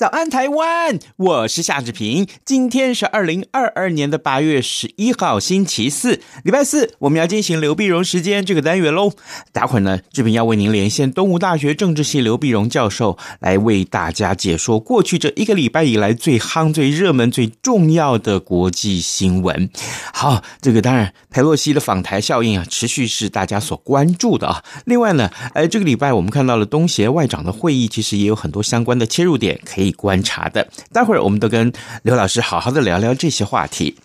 早安，台湾！我是夏志平。今天是二零二二年的八月十一号，星期四，礼拜四，我们要进行刘碧荣时间这个单元喽。待会儿呢，志平要为您连线东吴大学政治系刘碧荣教授，来为大家解说过去这一个礼拜以来最夯、最热门、最重要的国际新闻。好，这个当然，裴洛西的访台效应啊，持续是大家所关注的啊。另外呢，呃，这个礼拜我们看到了东协外长的会议，其实也有很多相关的切入点可以。观察的，待会儿我们都跟刘老师好好的聊聊这些话题。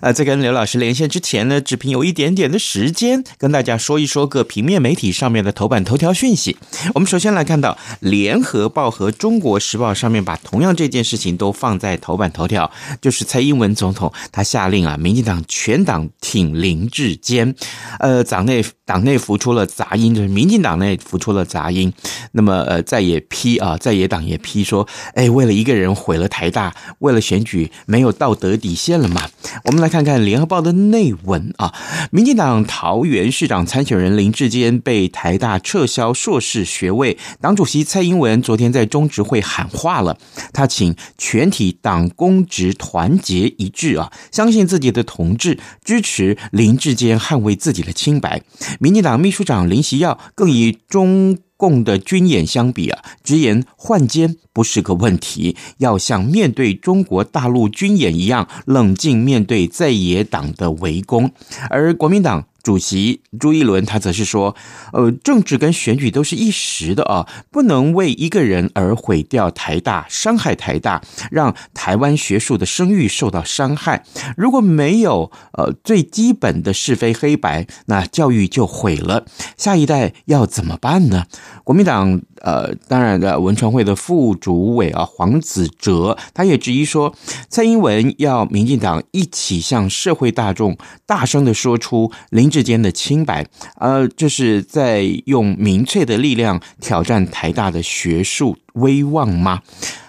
呃，在跟刘老师连线之前呢，志平有一点点的时间跟大家说一说各平面媒体上面的头版头条讯息。我们首先来看到《联合报》和《中国时报》上面把同样这件事情都放在头版头条，就是蔡英文总统他下令啊，民进党全党挺林志坚。呃，党内党内浮出了杂音，就是民进党内浮出了杂音。那么呃，在野批啊，在野党也批说，哎。为了一个人毁了台大，为了选举没有道德底线了吗？我们来看看《联合报》的内文啊。民进党桃园市长参选人林志坚被台大撤销硕士学位，党主席蔡英文昨天在中执会喊话了，他请全体党公职团结一致啊，相信自己的同志，支持林志坚捍卫自己的清白。民进党秘书长林锡耀更以中。共的军演相比啊，直言换肩不是个问题，要像面对中国大陆军演一样冷静面对在野党的围攻，而国民党。主席朱一伦他则是说，呃，政治跟选举都是一时的啊，不能为一个人而毁掉台大，伤害台大，让台湾学术的声誉受到伤害。如果没有呃最基本的是非黑白，那教育就毁了。下一代要怎么办呢？国民党呃，当然的文传会的副主委啊黄子哲，他也质疑说，蔡英文要民进党一起向社会大众大声的说出林志坚的清白，呃，这是在用民粹的力量挑战台大的学术威望吗？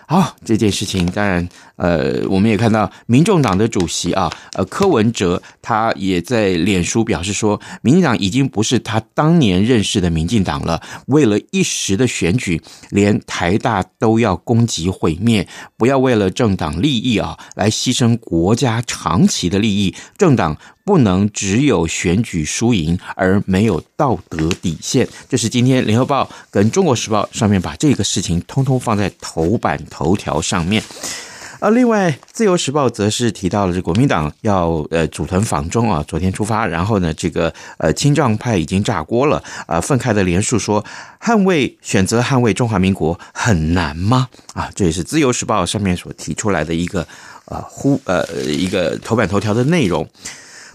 好，这件事情当然。呃，我们也看到民众党的主席啊，呃，柯文哲他也在脸书表示说，民进党已经不是他当年认识的民进党了。为了一时的选举，连台大都要攻击毁灭，不要为了政党利益啊，来牺牲国家长期的利益。政党不能只有选举输赢而没有道德底线。这是今天联合报跟中国时报上面把这个事情通通放在头版头条上面。啊，另外，《自由时报》则是提到了这国民党要呃组团访中啊，昨天出发，然后呢，这个呃青壮派已经炸锅了啊，愤慨的连署说，捍卫选择捍卫中华民国很难吗？啊，这也是《自由时报》上面所提出来的一个呃呼呃一个头版头条的内容。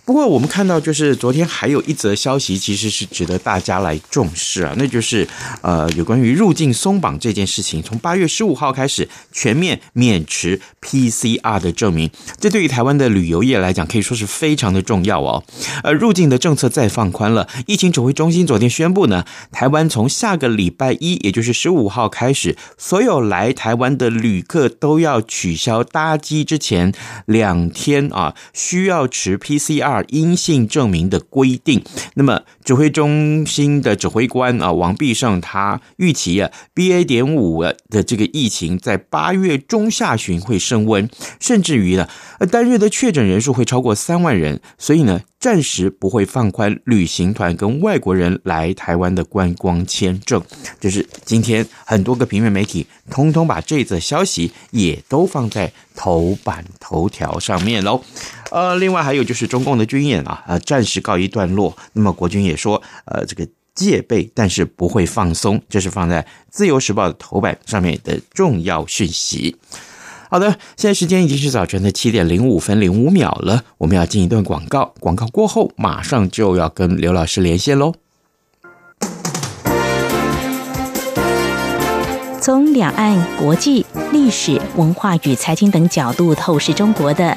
不过，我们看到，就是昨天还有一则消息，其实是值得大家来重视啊，那就是呃，有关于入境松绑这件事情，从八月十五号开始全面免持 PCR 的证明，这对于台湾的旅游业来讲，可以说是非常的重要哦。呃，入境的政策再放宽了，疫情指挥中心昨天宣布呢，台湾从下个礼拜一，也就是十五号开始，所有来台湾的旅客都要取消搭机之前两天啊，需要持 PCR。阴性证明的规定，那么指挥中心的指挥官啊王必胜他预期啊 BA. 点五的这个疫情在八月中下旬会升温，甚至于呢单日的确诊人数会超过三万人，所以呢暂时不会放宽旅行团跟外国人来台湾的观光签证。就是今天很多个平面媒体通通把这则消息也都放在头版头条上面喽。呃，另外还有就是中共的军演啊，呃，暂时告一段落。那么国军也说，呃，这个戒备，但是不会放松，这是放在《自由时报》的头版上面的重要讯息。好的，现在时间已经是早晨的七点零五分零五秒了，我们要进一段广告，广告过后马上就要跟刘老师连线喽。从两岸、国际、历史文化与财经等角度透视中国的《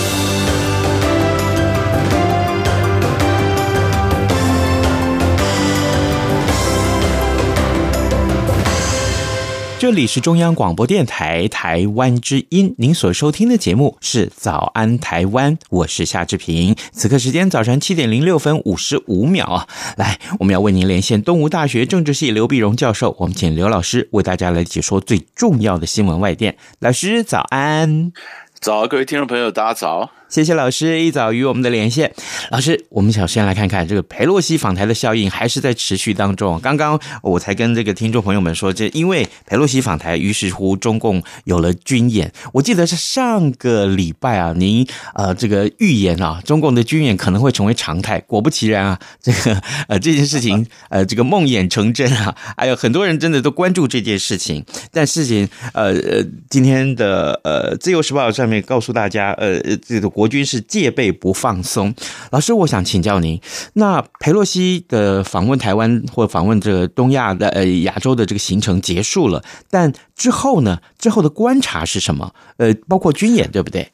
这里是中央广播电台台湾之音，您所收听的节目是《早安台湾》，我是夏志平。此刻时间早上七点零六分五十五秒啊，来，我们要为您连线东吴大学政治系刘碧荣教授，我们请刘老师为大家来解说最重要的新闻外电。老师早安，早，各位听众朋友，大家早。谢谢老师一早与我们的连线。老师，我们想先来看看这个裴洛西访台的效应还是在持续当中。刚刚我才跟这个听众朋友们说，这因为裴洛西访台，于是乎中共有了军演。我记得是上个礼拜啊，您呃这个预言啊，中共的军演可能会成为常态。果不其然啊，这个呃这件事情呃这个梦魇成真啊，还有很多人真的都关注这件事情。但事情呃呃今天的呃自由时报上面告诉大家，呃这个。国国军是戒备不放松。老师，我想请教您，那佩洛西的访问台湾或访问这个东亚的呃亚洲的这个行程结束了，但之后呢？之后的观察是什么？呃，包括军演，对不对？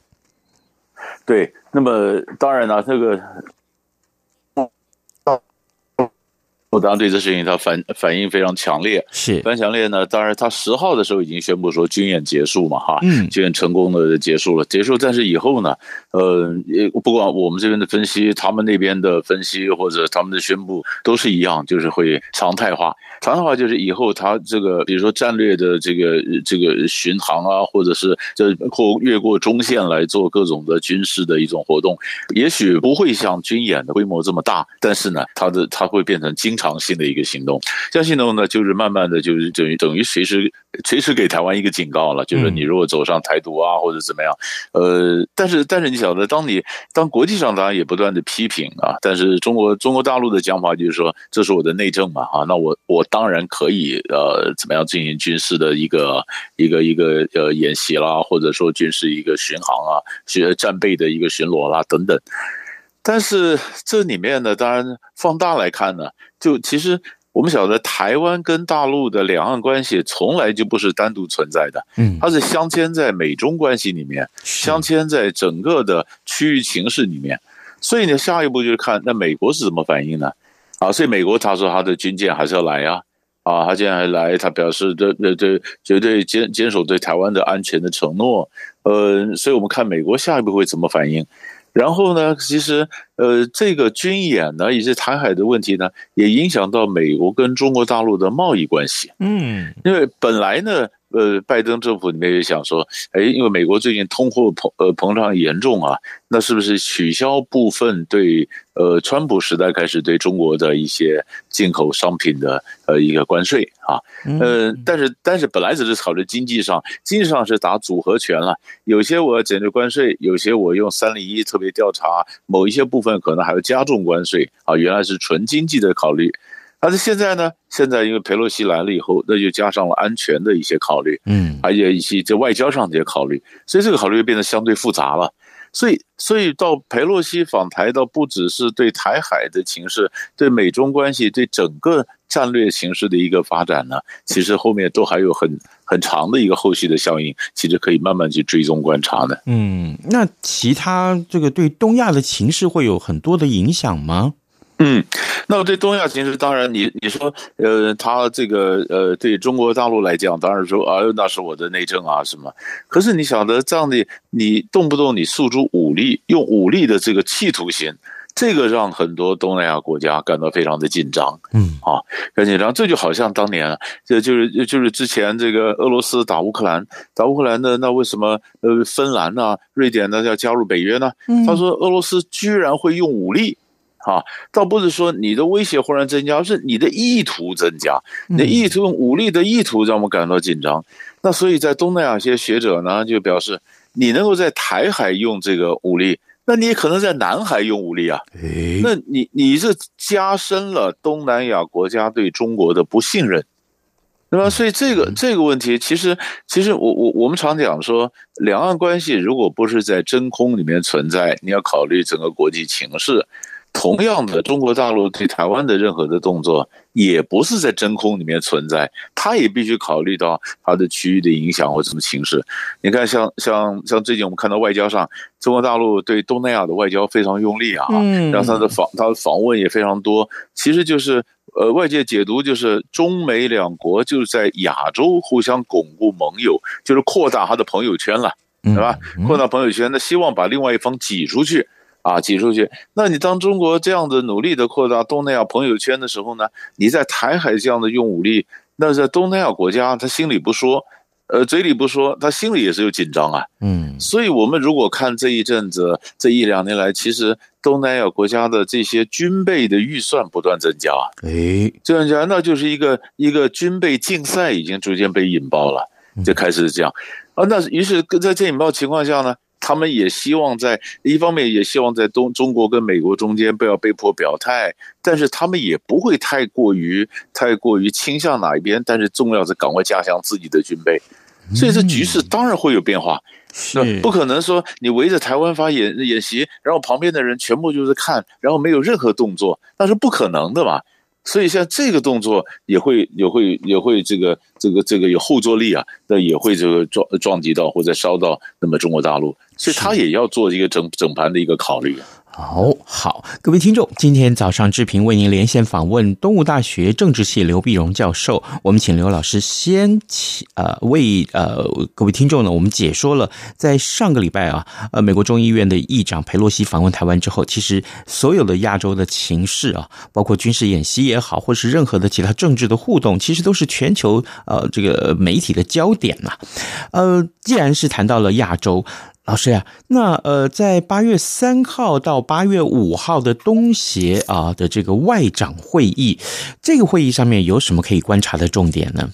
对，那么当然了，这个。我当然对这事情他反反应非常强烈，是非常强烈呢。当然，他十号的时候已经宣布说军演结束嘛，哈，嗯，军演成功的结束了，结束。但是以后呢，呃，不管我们这边的分析，他们那边的分析或者他们的宣布都是一样，就是会常态化。常态化就是以后他这个，比如说战略的这个这个巡航啊，或者是这或越过中线来做各种的军事的一种活动，也许不会像军演的规模这么大，但是呢，它的它会变成经常性的一个行动。这样行动呢，就是慢慢的就是等于等于随时随时给台湾一个警告了，就是你如果走上台独啊或者怎么样，呃，但是但是你晓得，当你当国际上当然也不断的批评啊，但是中国中国大陆的讲法就是说，这是我的内政嘛，啊，那我我。当然可以，呃，怎么样进行军事的一个一个一个呃演习啦，或者说军事一个巡航啊，学战备的一个巡逻啦等等。但是这里面呢，当然放大来看呢，就其实我们晓得台湾跟大陆的两岸关系从来就不是单独存在的，嗯，它是镶嵌在美中关系里面，镶嵌在整个的区域形势里面。所以呢，下一步就是看那美国是怎么反应呢？啊，所以美国他说他的军舰还是要来呀，啊，他竟然还来，他表示这这这绝对坚坚守对台湾的安全的承诺，呃，所以我们看美国下一步会怎么反应。然后呢，其实呃，这个军演呢，以及台海的问题呢，也影响到美国跟中国大陆的贸易关系。嗯，因为本来呢。呃，拜登政府里面也想说，哎，因为美国最近通货膨呃膨胀严重啊，那是不是取消部分对呃川普时代开始对中国的一些进口商品的呃一个关税啊？呃，但是但是本来只是考虑经济上，经济上是打组合拳了，有些我要减去关税，有些我用三零一特别调查，某一些部分可能还要加重关税啊，原来是纯经济的考虑。但是现在呢，现在因为佩洛西来了以后，那就加上了安全的一些考虑，嗯，还有一些在外交上的一些考虑，所以这个考虑就变得相对复杂了。所以，所以到佩洛西访台，倒不只是对台海的情势，对美中关系，对整个战略形势的一个发展呢，其实后面都还有很很长的一个后续的效应，其实可以慢慢去追踪观察的。嗯，那其他这个对东亚的情势会有很多的影响吗？嗯，那么对东亚形势，当然你你说，呃，他这个呃，对中国大陆来讲，当然说，哎呦，那是我的内政啊什么。可是你晓得这样的，你动不动你诉诸武力，用武力的这个企图心，这个让很多东南亚国家感到非常的紧张。嗯，啊，很紧张。这就好像当年，这就是就是之前这个俄罗斯打乌克兰，打乌克兰的，那为什么呃芬兰呢、啊、瑞典呢要加入北约呢？他说俄罗斯居然会用武力。啊，倒不是说你的威胁忽然增加，而是你的意图增加，你的意图用武力的意图让我们感到紧张。那所以在东南亚一些学者呢，就表示，你能够在台海用这个武力，那你也可能在南海用武力啊。那你你是加深了东南亚国家对中国的不信任，那么所以这个这个问题，其实其实我我我们常讲说，两岸关系如果不是在真空里面存在，你要考虑整个国际情势。同样的，中国大陆对台湾的任何的动作，也不是在真空里面存在，它也必须考虑到它的区域的影响或什么形势。你看像，像像像最近我们看到外交上，中国大陆对东南亚的外交非常用力啊，嗯，然后他的访它的访问也非常多，其实就是呃，外界解读就是中美两国就是在亚洲互相巩固盟友，就是扩大他的朋友圈了，对吧？扩大朋友圈，那希望把另外一方挤出去。啊，挤出去。那你当中国这样的努力的扩大东南亚朋友圈的时候呢？你在台海这样的用武力，那在东南亚国家他心里不说，呃，嘴里不说，他心里也是有紧张啊。嗯，所以我们如果看这一阵子，这一两年来，其实东南亚国家的这些军备的预算不断增加。哎，这样讲，那就是一个一个军备竞赛已经逐渐被引爆了，就开始这样。啊，那于是在这引爆情况下呢？他们也希望在一方面，也希望在东中国跟美国中间不要被迫表态，但是他们也不会太过于太过于倾向哪一边，但是重要是赶快加强自己的军备，所以这局势当然会有变化。那不可能说你围着台湾发演演习，然后旁边的人全部就是看，然后没有任何动作，那是不可能的嘛。所以像这个动作也会也会也会这个这个这个有后坐力啊，那也会这个撞撞击到或者烧到那么中国大陆，所以他也要做一个整整盘的一个考虑。好好，各位听众，今天早上志平为您连线访问东吴大学政治系刘碧荣教授。我们请刘老师先请呃为呃各位听众呢，我们解说了在上个礼拜啊，呃美国众议院的议长佩洛西访问台湾之后，其实所有的亚洲的情势啊，包括军事演习也好，或是任何的其他政治的互动，其实都是全球呃这个媒体的焦点呐。呃，既然是谈到了亚洲。老师呀，那呃，在八月三号到八月五号的东协啊的这个外长会议，这个会议上面有什么可以观察的重点呢？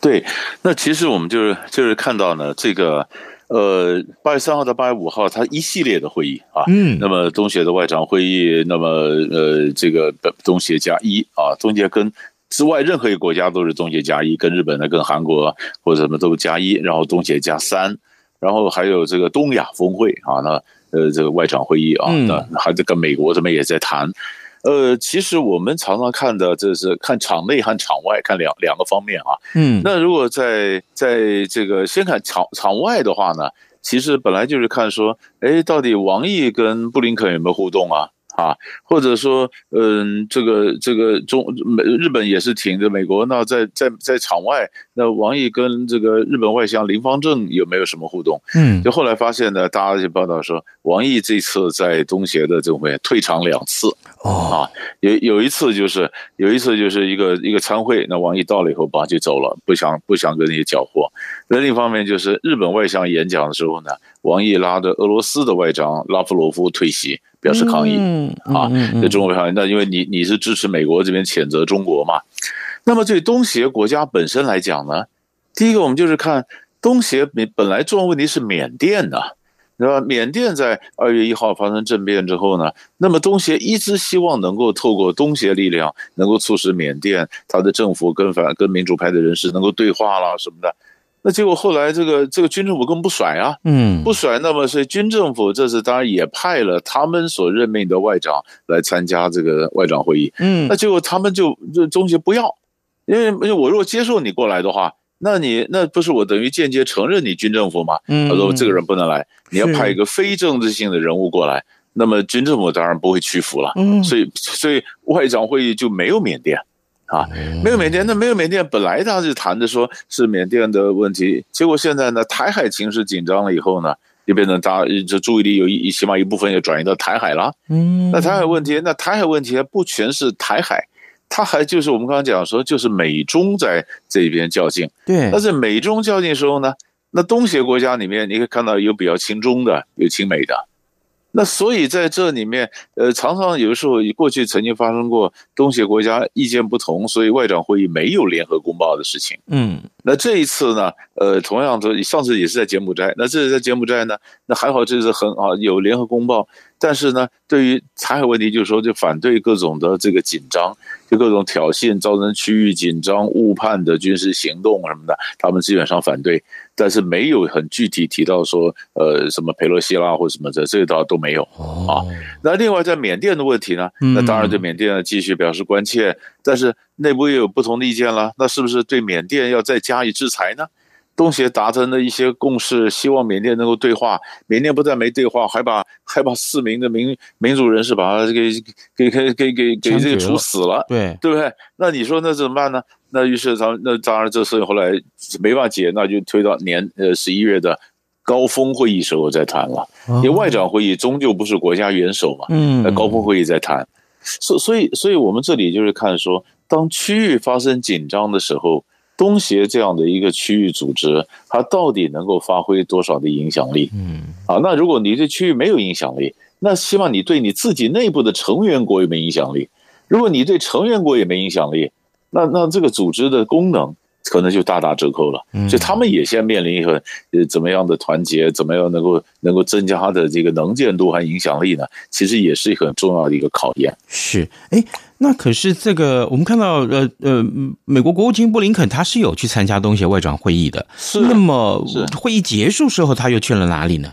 对，那其实我们就是就是看到呢，这个呃，八月三号到八月五号，它一系列的会议啊，嗯，那么东协的外长会议，那么呃，这个东协加一啊，东协跟之外任何一个国家都是东协加一，跟日本的，跟韩国或者什么都加一，然后东协加三。然后还有这个东亚峰会啊，那呃这个外长会议啊，那还在跟美国这边也在谈。呃，其实我们常常看的这是看场内和场外，看两两个方面啊。嗯，那如果在在这个先看场场外的话呢，其实本来就是看说，哎，到底王毅跟布林肯有没有互动啊？啊，或者说，嗯，这个这个中美日本也是挺着美国，那在在在场外，那王毅跟这个日本外相林方正有没有什么互动？嗯，就后来发现呢，大家就报道说，王毅这次在东协的这种会退场两次，哦，啊，有有一次就是有一次就是一个一个参会，那王毅到了以后，吧就走了，不想不想跟你搅和。那另一方面就是日本外相演讲的时候呢，王毅拉着俄罗斯的外长拉夫罗夫退席。表示抗议、嗯嗯、啊，在中国抗议。那因为你你是支持美国这边谴责中国嘛？那么对东协国家本身来讲呢，第一个我们就是看东协本本来重要问题是缅甸呐、啊，对吧？缅甸在二月一号发生政变之后呢，那么东协一直希望能够透过东协力量，能够促使缅甸他的政府跟反跟民主派的人士能够对话啦什么的。那结果后来这个这个军政府根本不甩啊，嗯，不甩。那么所以军政府这次当然也派了他们所任命的外长来参加这个外长会议，嗯，那结果他们就就中协不要，因为因为我如果接受你过来的话。那你那不是我等于间接承认你军政府吗？嗯，他说这个人不能来，你要派一个非政治性的人物过来，那么军政府当然不会屈服了。嗯，所以所以外长会议就没有缅甸啊，没有缅甸。那没有缅甸，本来他就谈的说是缅甸的问题，结果现在呢，台海情势紧张了以后呢，就变成大这注意力有一起码一部分也转移到台海了。嗯，那台海问题，那台海问题还不全是台海。他还就是我们刚刚讲说，就是美中在这边较劲。对，但是美中较劲的时候呢，那东协国家里面你可以看到有比较亲中的，有亲美的。那所以在这里面，呃，常常有的时候过去曾经发生过东协国家意见不同，所以外长会议没有联合公报的事情。嗯，那这一次呢，呃，同样的，上次也是在柬埔寨，那这次在柬埔寨呢，那还好，这次很好有联合公报。但是呢，对于台海问题，就是说，就反对各种的这个紧张，就各种挑衅，造成区域紧张、误判的军事行动什么的，他们基本上反对。但是没有很具体提到说，呃，什么佩洛西啦或什么的，这个倒都没有啊。那另外在缅甸的问题呢，那当然对缅甸继续表示关切，但是内部也有不同的意见了。那是不是对缅甸要再加以制裁呢？东协达成的一些共识，希望缅甸能够对话。缅甸不但没对话，还把还把四名的民民主人士把他给给给给给给这个处死了，对对不对？那你说那怎么办呢？那于是咱那当然这事后来没办法解，那就推到年呃十一月的高峰会议时候再谈了。因为外长会议终究不是国家元首嘛，嗯，那高峰会议再谈。所所以所以我们这里就是看说，当区域发生紧张的时候。东协这样的一个区域组织，它到底能够发挥多少的影响力？嗯，啊，那如果你对区域没有影响力，那希望你对你自己内部的成员国有没有影响力？如果你对成员国也没影响力，那那这个组织的功能可能就大打折扣了。所以他们也现在面临一个呃怎么样的团结，怎么样能够能够增加它的这个能见度和影响力呢？其实也是一个很重要的一个考验。是，哎。那可是这个，我们看到，呃呃，美国国务卿布林肯他是有去参加东协外长会议的。是。那么会议结束之后，他又去了哪里呢？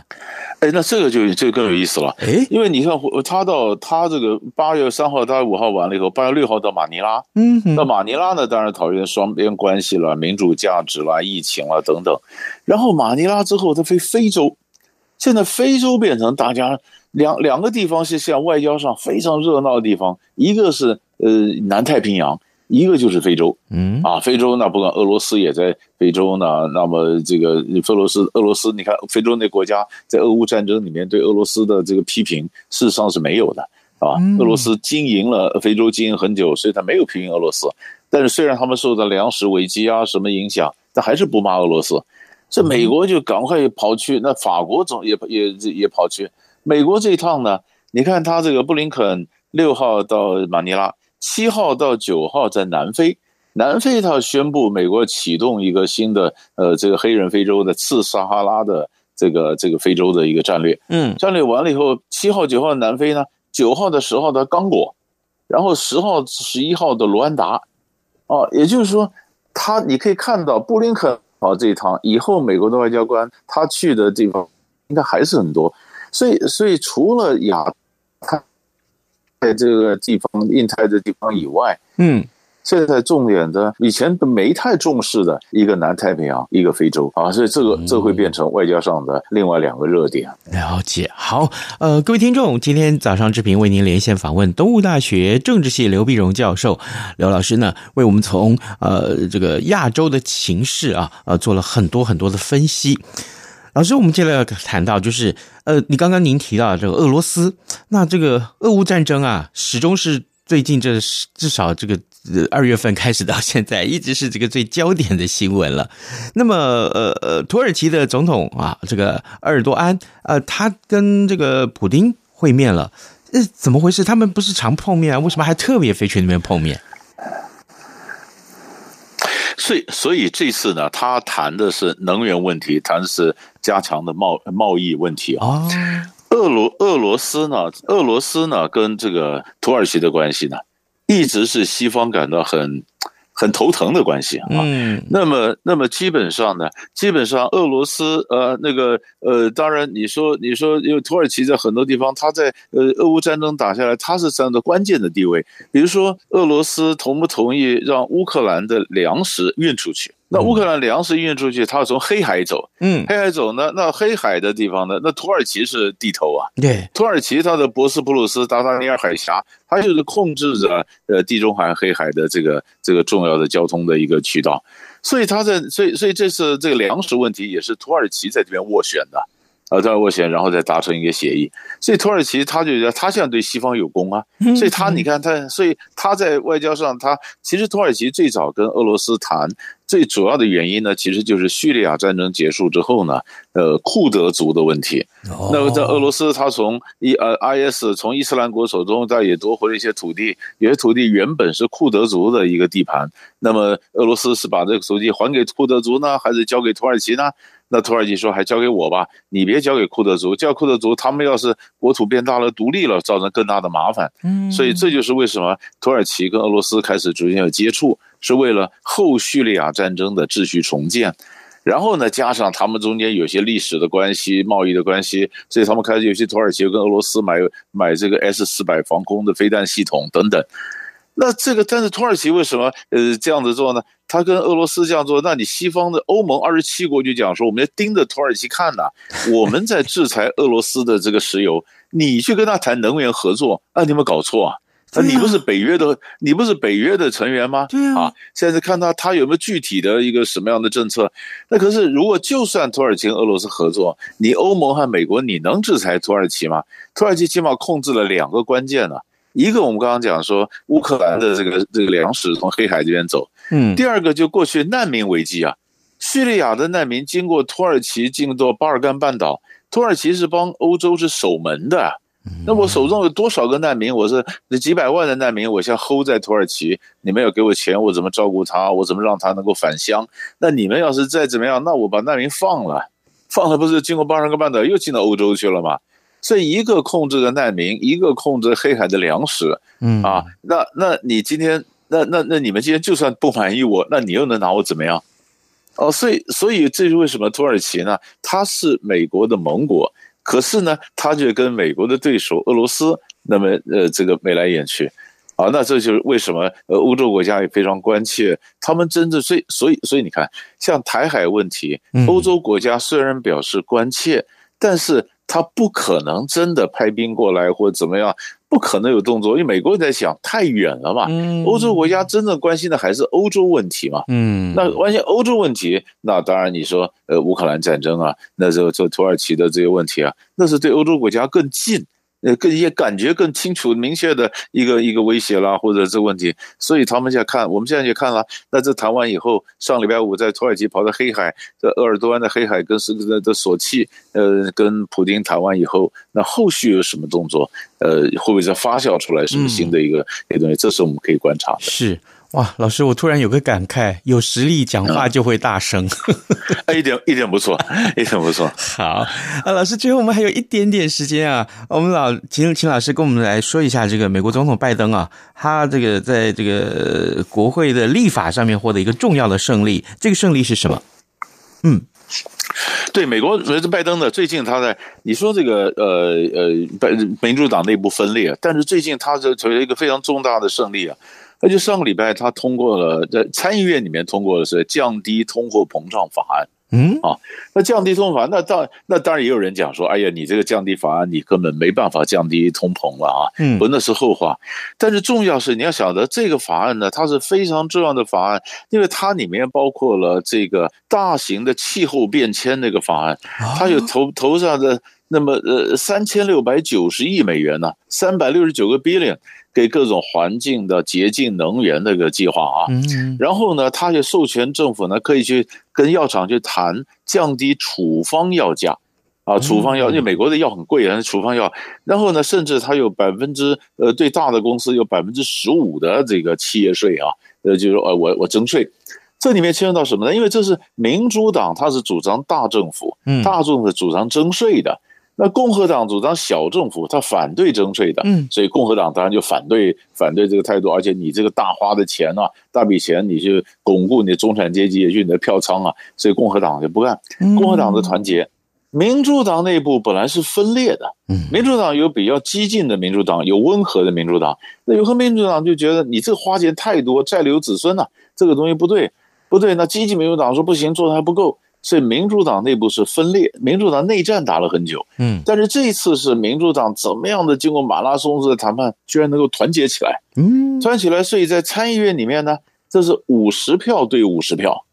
哎，那这个就这个更有意思了。哎，因为你看，他到他这个八月三号、八月五号完了以后，八月六号到马尼拉。嗯哼。到马尼拉呢，当然讨论双边关系了、民主价值了、疫情了等等。然后马尼拉之后，他飞非洲。现在非洲变成大家。两两个地方是像外交上非常热闹的地方，一个是呃南太平洋，一个就是非洲。嗯啊，非洲那不管俄罗斯也在非洲呢，那么这个俄罗斯俄罗斯，你看非洲那国家在俄乌战争里面对俄罗斯的这个批评，事实上是没有的，啊，俄罗斯经营了非洲经营很久，所以他没有批评俄罗斯。但是虽然他们受到粮食危机啊什么影响，但还是不骂俄罗斯。这美国就赶快跑去，那法国总也也也跑去。美国这一趟呢，你看他这个布林肯六号到马尼拉，七号到九号在南非，南非他宣布美国启动一个新的呃这个黑人非洲的次撒哈拉的这个这个非洲的一个战略，嗯，战略完了以后，七号九号南非呢，九号的十号的刚果，然后十号十一号的卢安达，哦，也就是说他你可以看到布林肯跑这一趟以后，美国的外交官他去的地方应该还是很多。所以，所以除了亚太在这个地方、印太的地方以外，嗯，现在重点的以前都没太重视的一个南太平洋，一个非洲。啊，所以这个这会变成外交上的另外两个热点。了解，好，呃，各位听众，今天早上志平为您连线访问东吴大学政治系刘碧荣教授，刘老师呢为我们从呃这个亚洲的情势啊，呃做了很多很多的分析。老师，我们接下来要谈到就是，呃，你刚刚您提到这个俄罗斯，那这个俄乌战争啊，始终是最近这至少这个二月份开始到现在，一直是这个最焦点的新闻了。那么，呃呃，土耳其的总统啊，这个埃尔多安，呃，他跟这个普丁会面了，呃，怎么回事？他们不是常碰面啊，为什么还特别飞去那边碰面？所以，所以这次呢，他谈的是能源问题，谈的是加强的贸贸易问题啊。哦，俄罗俄罗斯呢，俄罗斯呢跟这个土耳其的关系呢，一直是西方感到很。很头疼的关系啊，嗯，那么，那么基本上呢，基本上俄罗斯，呃，那个，呃，当然你说，你说，因为土耳其在很多地方，它在，呃，俄乌战争打下来，它是占着关键的地位。比如说，俄罗斯同不同意让乌克兰的粮食运出去？那乌克兰粮食运出去，它要从黑海走。嗯，黑海走呢？那黑海的地方呢？那土耳其是地头啊。对，土耳其它的博斯普鲁斯、达达尼尔海峡，它就是控制着呃地中海、黑海的这个这个重要的交通的一个渠道。所以它在，所以所以这次这个粮食问题也是土耳其在这边斡旋的。呃，在斡旋，然后再达成一个协议。所以土耳其他就觉得他现在对西方有功啊，所以他你看他，所以他在外交上，他其实土耳其最早跟俄罗斯谈最主要的原因呢，其实就是叙利亚战争结束之后呢，呃，库德族的问题。那么在俄罗斯，他从伊呃 IS 从伊斯兰国手中，他也夺回了一些土地，有些土地原本是库德族的一个地盘。那么俄罗斯是把这个土地还给库德族呢，还是交给土耳其呢？那土耳其说，还交给我吧，你别交给库德族，交库德族，他们要是国土变大了，独立了，造成更大的麻烦。嗯，所以这就是为什么土耳其跟俄罗斯开始逐渐有接触，是为了后叙利亚战争的秩序重建。然后呢，加上他们中间有些历史的关系、贸易的关系，所以他们开始有些土耳其跟俄罗斯买买这个 S 四百防空的飞弹系统等等。那这个，但是土耳其为什么呃这样子做呢？他跟俄罗斯这样做，那你西方的欧盟二十七国就讲说，我们要盯着土耳其看呐，我们在制裁俄罗斯的这个石油，你去跟他谈能源合作，那你有没有搞错啊？啊，你不是北约的，你不是北约的成员吗？对啊，现在看他他有没有具体的一个什么样的政策？那可是如果就算土耳其跟俄罗斯合作，你欧盟和美国你能制裁土耳其吗？土耳其起码控制了两个关键呢。一个我们刚刚讲说乌克兰的这个这个粮食从黑海这边走，嗯，第二个就过去难民危机啊，叙利亚的难民经过土耳其进到巴尔干半岛，土耳其是帮欧洲是守门的，那我手中有多少个难民？我是那几百万的难民，我先 hold 在土耳其，你们要给我钱，我怎么照顾他？我怎么让他能够返乡？那你们要是再怎么样，那我把难民放了，放了不是经过巴尔干半岛又进到欧洲去了吗？所以一个控制着难民，一个控制黑海的粮食，嗯啊，那那你今天，那那那你们今天就算不满意我，那你又能拿我怎么样？哦，所以所以这是为什么土耳其呢？它是美国的盟国，可是呢，他却跟美国的对手俄罗斯那么呃这个眉来眼去，啊，那这就是为什么呃欧洲国家也非常关切他们真的，所以所以所以你看，像台海问题，欧洲国家虽然表示关切，嗯、但是。他不可能真的派兵过来或者怎么样，不可能有动作，因为美国人在想太远了嘛。欧洲国家真正关心的还是欧洲问题嘛。嗯，那关心欧洲问题，那当然你说呃乌克兰战争啊，那时候这土耳其的这些问题啊，那是对欧洲国家更近。呃，更一些感觉更清楚、明确的一个一个威胁啦，或者这个问题，所以他们现在看，我们现在也看了。那这谈完以后，上礼拜五在土耳其跑到黑海，在鄂尔多安的黑海跟是的的索契，呃，跟普丁谈完以后，那后续有什么动作？呃，会不会再发酵出来什么新的一个一个东西？这是我们可以观察的。是。哇，老师，我突然有个感慨，有实力讲话就会大声，啊、一点一点不错，一点不错。好啊，老师，最后我们还有一点点时间啊，我们老请请老师跟我们来说一下这个美国总统拜登啊，他这个在这个国会的立法上面获得一个重要的胜利，这个胜利是什么？嗯，对，美国这拜登呢，最近他在你说这个呃呃，民主党内部分裂，但是最近他这成为一个非常重大的胜利啊。而且上个礼拜他通过了，在参议院里面通过的是降低通货膨胀法案。嗯啊，那降低通货法案，那当那当然也有人讲说，哎呀，你这个降低法案，你根本没办法降低通膨了啊。嗯，不，那是后话。但是重要是你要晓得，这个法案呢，它是非常重要的法案，因为它里面包括了这个大型的气候变迁那个法案，它有头头上的那么呃三千六百九十亿美元呢，三百六十九个 billion。给各种环境的洁净能源的一个计划啊，然后呢，他也授权政府呢可以去跟药厂去谈降低处方药价啊，处方药因为美国的药很贵啊，处方药，然后呢，甚至他有百分之呃对大的公司有百分之十五的这个企业税啊，呃就是呃我我征税。这里面牵涉到什么呢？因为这是民主党，他是主张大政府，嗯，大众是主张征税的。那共和党主张小政府，他反对征税的，嗯，所以共和党当然就反对反对这个态度。而且你这个大花的钱啊，大笔钱，你去巩固你的中产阶级，也就你的票仓啊，所以共和党就不干。共和党的团结，民主党内部本来是分裂的，嗯，民主党有比较激进的民主党，有温和的民主党。那有和民主党就觉得你这个花钱太多，债留子孙呐，这个东西不对，不对。那激进民主党说不行，做的还不够。所以民主党内部是分裂，民主党内战打了很久，嗯，但是这一次是民主党怎么样的经过马拉松式的谈判，居然能够团结起来，嗯，团结起来，所以在参议院里面呢，这是五十票对五十票。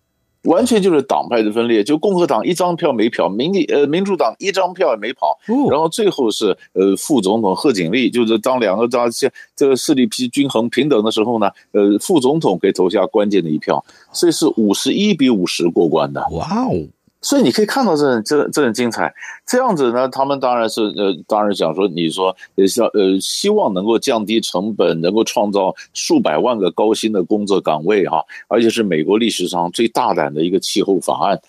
完全就是党派的分裂，就共和党一张票没票，民主呃民主党一张票也没跑，然后最后是呃副总统贺锦丽，就是当两个当这个势力批均衡平等的时候呢，呃副总统给投下关键的一票，所以是五十一比五十过关的。哇哦！所以你可以看到这很这这很精彩，这样子呢，他们当然是呃，当然想说，你说呃，希呃，希望能够降低成本，能够创造数百万个高薪的工作岗位哈，而且是美国历史上最大胆的一个气候法案。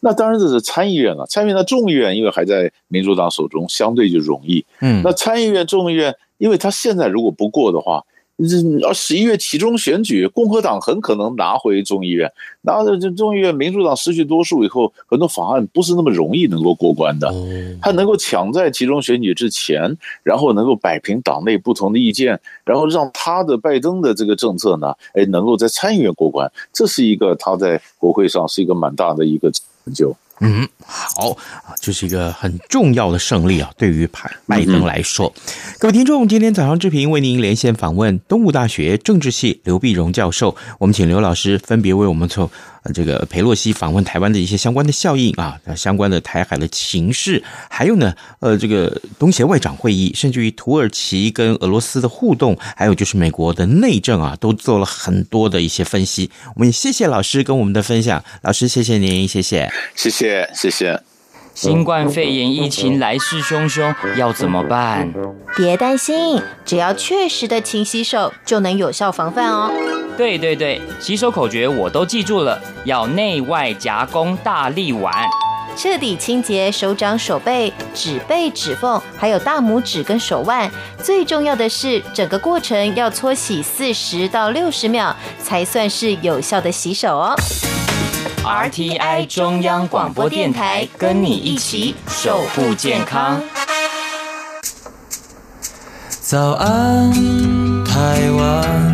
那当然这是参议院了，参议院的众议院因为还在民主党手中，相对就容易。嗯，那参议院、众议院，因为他现在如果不过的话。这十一月期中选举，共和党很可能拿回众议院。拿着这众议院，民主党失去多数以后，很多法案不是那么容易能够过关的。他能够抢在期中选举之前，然后能够摆平党内不同的意见，然后让他的拜登的这个政策呢，哎，能够在参议院过关，这是一个他在国会上是一个蛮大的一个成就。嗯，好啊，这是一个很重要的胜利啊，对于拜拜登来说。各位听众，今天早上志平为您连线访问东吴大学政治系刘碧荣教授，我们请刘老师分别为我们从。这个佩洛西访问台湾的一些相关的效应啊，相关的台海的情势，还有呢，呃，这个东协外长会议，甚至于土耳其跟俄罗斯的互动，还有就是美国的内政啊，都做了很多的一些分析。我们也谢谢老师跟我们的分享，老师谢谢您，谢谢，谢谢，谢谢。新冠肺炎疫情来势汹汹，要怎么办？别担心，只要确实的勤洗手，就能有效防范哦。对对对，洗手口诀我都记住了，要内外夹攻大力丸，彻底清洁手掌、手背、指背、指缝，还有大拇指跟手腕。最重要的是，整个过程要搓洗四十到六十秒，才算是有效的洗手哦。RTI 中央广播电台跟你一起守护健康。早安，台湾，你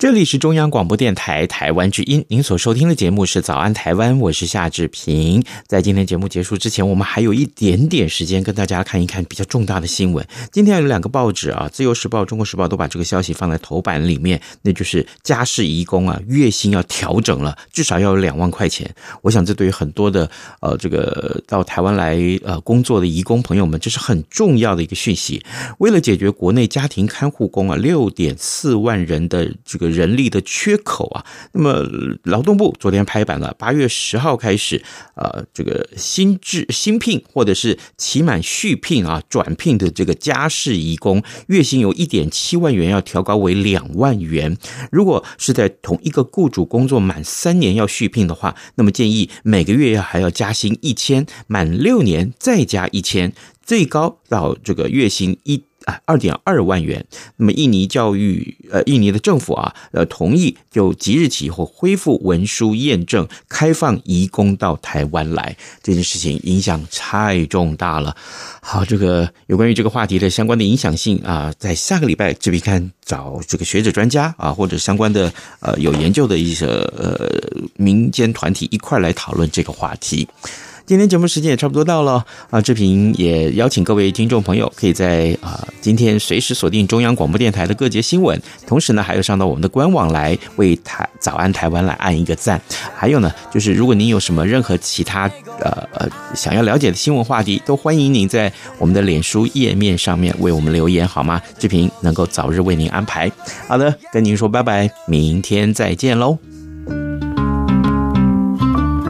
这里是中央广播电台台湾之音，您所收听的节目是《早安台湾》，我是夏志平。在今天节目结束之前，我们还有一点点时间跟大家看一看比较重大的新闻。今天有两个报纸啊，《自由时报》《中国时报》都把这个消息放在头版里面，那就是家事移工啊，月薪要调整了，至少要有两万块钱。我想这对于很多的呃这个到台湾来呃工作的移工朋友们，这是很重要的一个讯息。为了解决国内家庭看护工啊六点四万人的这个。人力的缺口啊，那么劳动部昨天拍板了，八月十号开始，呃，这个新制新聘或者是期满续聘啊转聘的这个家事移工，月薪由一点七万元要调高为两万元。如果是在同一个雇主工作满三年要续聘的话，那么建议每个月要还要加薪一千，满六年再加一千，最高到这个月薪一。啊，二点二万元。那么，印尼教育呃，印尼的政府啊，呃，同意就即日起或恢复文书验证，开放移工到台湾来。这件事情影响太重大了。好，这个有关于这个话题的相关的影响性啊，在下个礼拜这边看找这个学者专家啊，或者相关的呃有研究的一些呃民间团体一块来讨论这个话题。今天节目时间也差不多到了啊，志平也邀请各位听众朋友可以在啊今天随时锁定中央广播电台的各节新闻，同时呢还有上到我们的官网来为台早安台湾来按一个赞，还有呢就是如果您有什么任何其他呃呃想要了解的新闻话题，都欢迎您在我们的脸书页面上面为我们留言好吗？志平能够早日为您安排。好的，跟您说拜拜，明天再见喽。